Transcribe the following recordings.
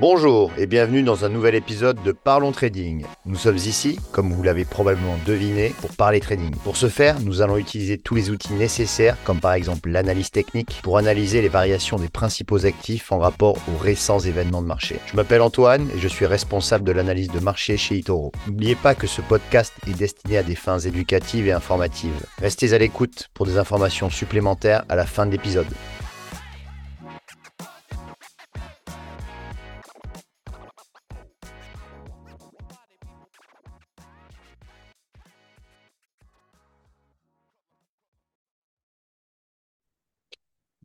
Bonjour et bienvenue dans un nouvel épisode de Parlons Trading. Nous sommes ici, comme vous l'avez probablement deviné, pour parler trading. Pour ce faire, nous allons utiliser tous les outils nécessaires, comme par exemple l'analyse technique, pour analyser les variations des principaux actifs en rapport aux récents événements de marché. Je m'appelle Antoine et je suis responsable de l'analyse de marché chez Itoro. N'oubliez pas que ce podcast est destiné à des fins éducatives et informatives. Restez à l'écoute pour des informations supplémentaires à la fin de l'épisode.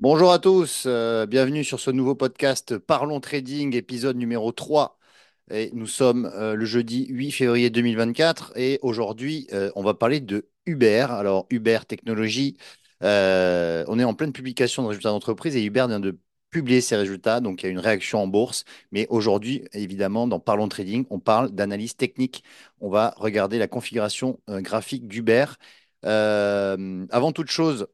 Bonjour à tous, euh, bienvenue sur ce nouveau podcast Parlons Trading, épisode numéro 3. Et nous sommes euh, le jeudi 8 février 2024 et aujourd'hui euh, on va parler de Uber. Alors Uber Technologie, on est en pleine publication de résultats d'entreprise et Uber vient de publier ses résultats, donc il y a une réaction en bourse. Mais aujourd'hui, évidemment, dans Parlons Trading, on parle d'analyse technique. On va regarder la configuration graphique d'Uber. avant toute chose,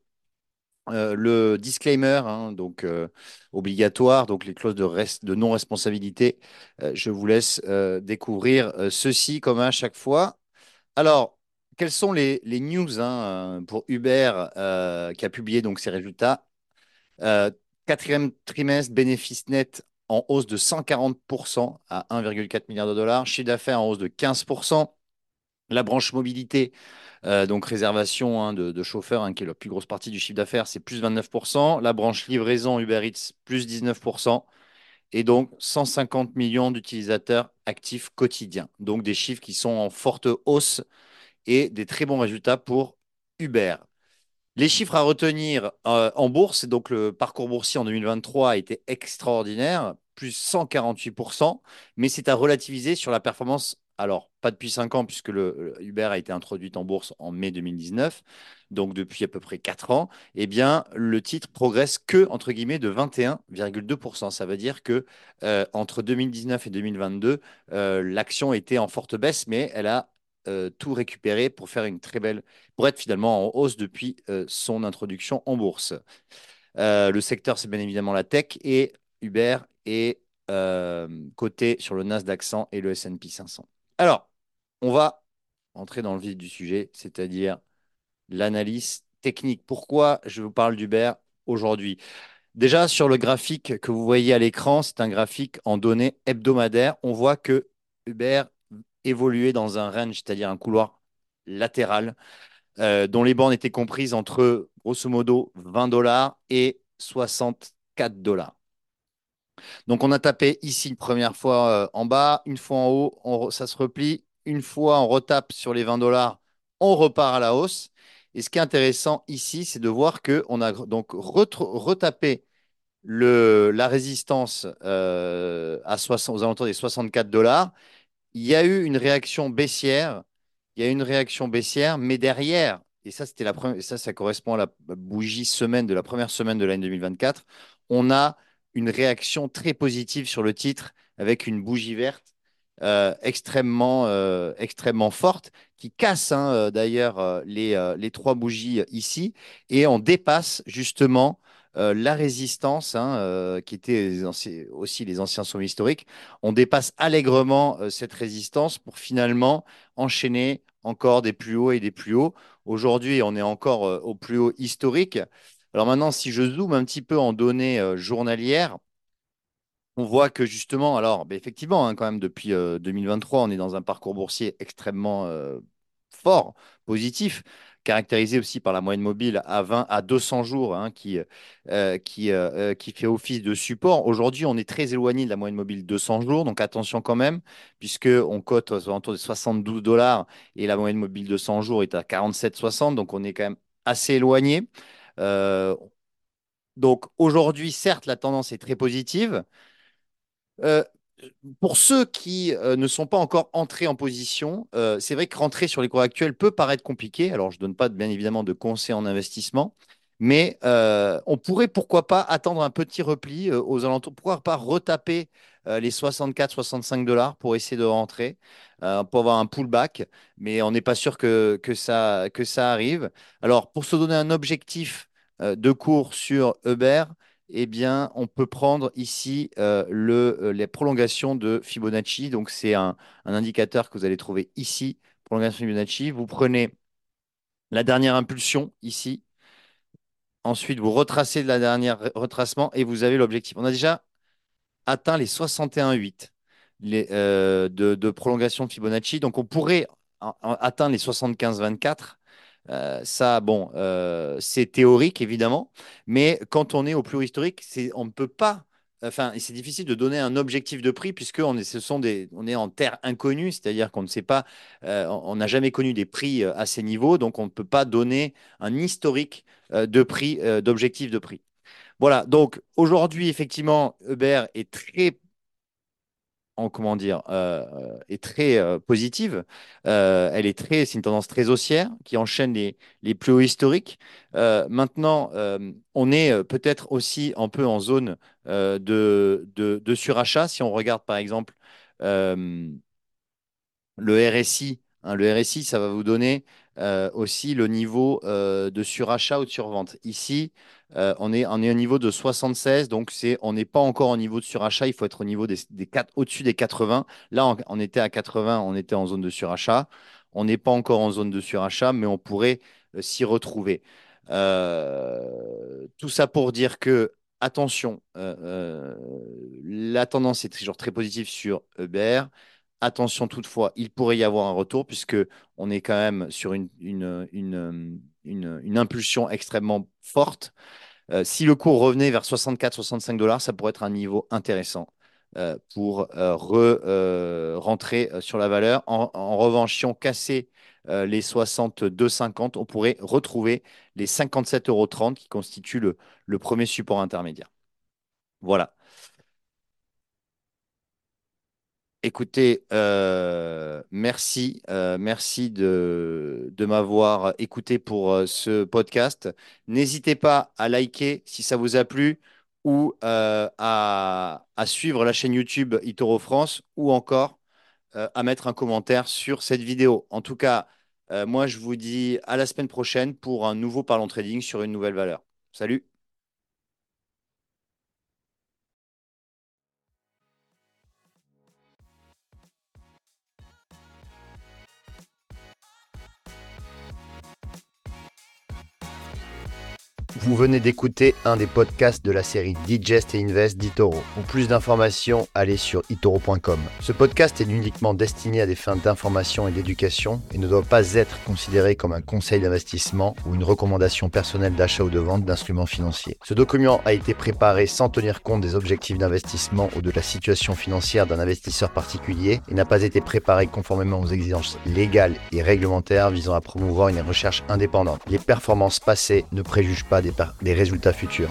euh, le disclaimer, hein, donc euh, obligatoire, les clauses de, de non-responsabilité, euh, je vous laisse découvrir ceci comme à chaque fois. Alors, quelles sont les, news hein, pour Uber qui a publié donc ses résultats? Quatrième trimestre, bénéfice net en hausse de 140% à 1,4 milliard de dollars, chiffre d'affaires en hausse de 15%. La branche mobilité euh, donc réservation hein, de, chauffeurs, hein, qui est la plus grosse partie du chiffre d'affaires, c'est plus 29%. La branche livraison Uber Eats, plus 19%. Et donc 150 millions d'utilisateurs actifs quotidiens. Donc des chiffres qui sont en forte hausse et des très bons résultats pour Uber. Les chiffres à retenir euh, en bourse, donc le parcours boursier en 2023 a été extraordinaire, plus 148%, mais c'est à relativiser sur la performance alors, pas depuis 5 ans, puisque Uber a été introduit en bourse en mai 2019, donc depuis à peu près 4 ans, eh bien, le titre progresse que, entre guillemets, de 21,2%. Ça veut dire que euh, entre 2019 et 2022, euh, l'action était en forte baisse, mais elle a euh, tout récupéré pour faire une très belle, pour être finalement en hausse depuis son introduction en bourse. le secteur, c'est bien évidemment la tech et Uber est coté sur le Nasdaq 100 et le S&P 500. Alors, on va entrer dans le vif du sujet, c'est-à-dire l'analyse technique. Pourquoi je vous parle d'Uber aujourd'hui? Déjà, sur le graphique que vous voyez à l'écran, c'est un graphique en données hebdomadaires. On voit que Uber évoluait dans un range, c'est-à-dire un couloir latéral, euh, dont les bornes étaient comprises entre, grosso modo, 20 dollars et 64 dollars. Donc on a tapé ici une première fois euh, en bas, une fois en haut, ça se replie. Une fois on retape sur les 20 dollars, on repart à la hausse. Et ce qui est intéressant ici, c'est de voir qu'on a donc retapé la résistance euh, aux alentours des 64 dollars. Il y a eu une réaction baissière. Il y a une réaction baissière, mais derrière, et ça, c'était la première, ça, ça correspond à la bougie semaine de la première semaine de l'année 2024, on a une réaction très positive sur le titre avec une bougie verte euh, extrêmement, euh, extrêmement forte qui casse hein, euh, d'ailleurs les, les, trois bougies ici et on dépasse justement la résistance hein, qui était aussi les anciens sommets historiques. On dépasse allègrement cette résistance pour finalement enchaîner encore des plus hauts et des plus hauts. Aujourd'hui, on est encore au plus haut historique. Alors maintenant, si je zoome un petit peu en données euh, journalières, on voit que justement, alors ben, effectivement, hein, quand même, depuis 2023, euh, on est dans un parcours boursier extrêmement euh, fort, positif, caractérisé aussi par la moyenne mobile à 20 à 200 jours hein, qui, qui, fait office de support. Aujourd'hui, on est très éloigné de la moyenne mobile 200 jours, donc attention quand même, puisqu'on cote aux alentours de 72 dollars et la moyenne mobile 200 jours est à 47,60, donc on est quand même assez éloigné. Euh, donc aujourd'hui, certes, la tendance est très positive. Euh, pour ceux qui euh, ne sont pas encore entrés en position, c'est vrai que rentrer sur les cours actuels peut paraître compliqué. Alors, je ne donne pas bien évidemment de conseils en investissement, mais on pourrait pourquoi pas attendre un petit repli aux alentours, pourquoi pas retaper les 64-65 dollars pour essayer de rentrer, pour avoir un pullback, mais on n'est pas sûr que, que, ça, que ça arrive. Alors, pour se donner un objectif euh, de cours sur Uber, eh bien, on peut prendre ici euh, le, euh, les prolongations de Fibonacci. Donc, c'est un, un indicateur que vous allez trouver ici, prolongation de Fibonacci. Vous prenez la dernière impulsion ici. Ensuite, vous retracez la dernière retracement et vous avez l'objectif. On a déjà atteint les 61,8 les, euh, de, de prolongation de Fibonacci. Donc, on pourrait atteindre les 75,24. Euh, ça, bon, euh, c'est théorique, évidemment. Mais quand on est au plus historique, on ne peut pas. Enfin, c'est difficile de donner un objectif de prix puisque on est, ce sont des, on est en terre inconnue, c'est-à-dire qu'on ne sait pas, euh, on n'a jamais connu des prix à ces niveaux, donc on ne peut pas donner un historique de prix, d'objectif de prix. Voilà, donc aujourd'hui, effectivement, Uber est très en comment dire euh, très euh, positive. Euh, elle est très, c'est une tendance très haussière qui enchaîne les, plus hauts historiques. Maintenant, on est peut-être aussi un peu en zone de, surachat. Si on regarde par exemple le RSI, hein, le RSI, ça va vous donner euh, aussi le niveau euh, de surachat ou de survente. Ici, euh, on est, on au niveau de 76, donc on n'est pas encore au niveau de surachat, il faut être au niveau des, au-dessus des 80. Là, on, on était à 80, on était en zone de surachat. On n'est pas encore en zone de surachat, mais on pourrait s'y retrouver. Tout ça pour dire que, attention, la tendance est toujours très positive sur Uber. Attention toutefois, il pourrait y avoir un retour puisque on est quand même sur une, impulsion extrêmement forte. Euh, si le cours revenait vers 64-65 dollars, ça pourrait être un niveau intéressant euh, pour euh, re- rentrer sur la valeur. En, revanche, si on cassait les 62,50, on pourrait retrouver les 57,30 euros qui constituent le premier support intermédiaire. Voilà. Écoutez, euh, merci, euh, merci de, m'avoir écouté pour euh, ce podcast. N'hésitez pas à liker si ça vous a plu ou à, suivre la chaîne YouTube Itoro France ou encore à mettre un commentaire sur cette vidéo. En tout cas, moi, je vous dis à la semaine prochaine pour un nouveau Parlons Trading sur une nouvelle valeur. Salut! Vous venez d'écouter un des podcasts de la série Digest et Invest d'Itoro. Pour plus d'informations, allez sur itoro.com. Ce podcast est uniquement destiné à des fins d'information et d'éducation et ne doit pas être considéré comme un conseil d'investissement ou une recommandation personnelle d'achat ou de vente d'instruments financiers. Ce document a été préparé sans tenir compte des objectifs d'investissement ou de la situation financière d'un investisseur particulier et n'a pas été préparé conformément aux exigences légales et réglementaires visant à promouvoir une recherche indépendante. Les performances passées ne préjugent pas des, résultats futurs.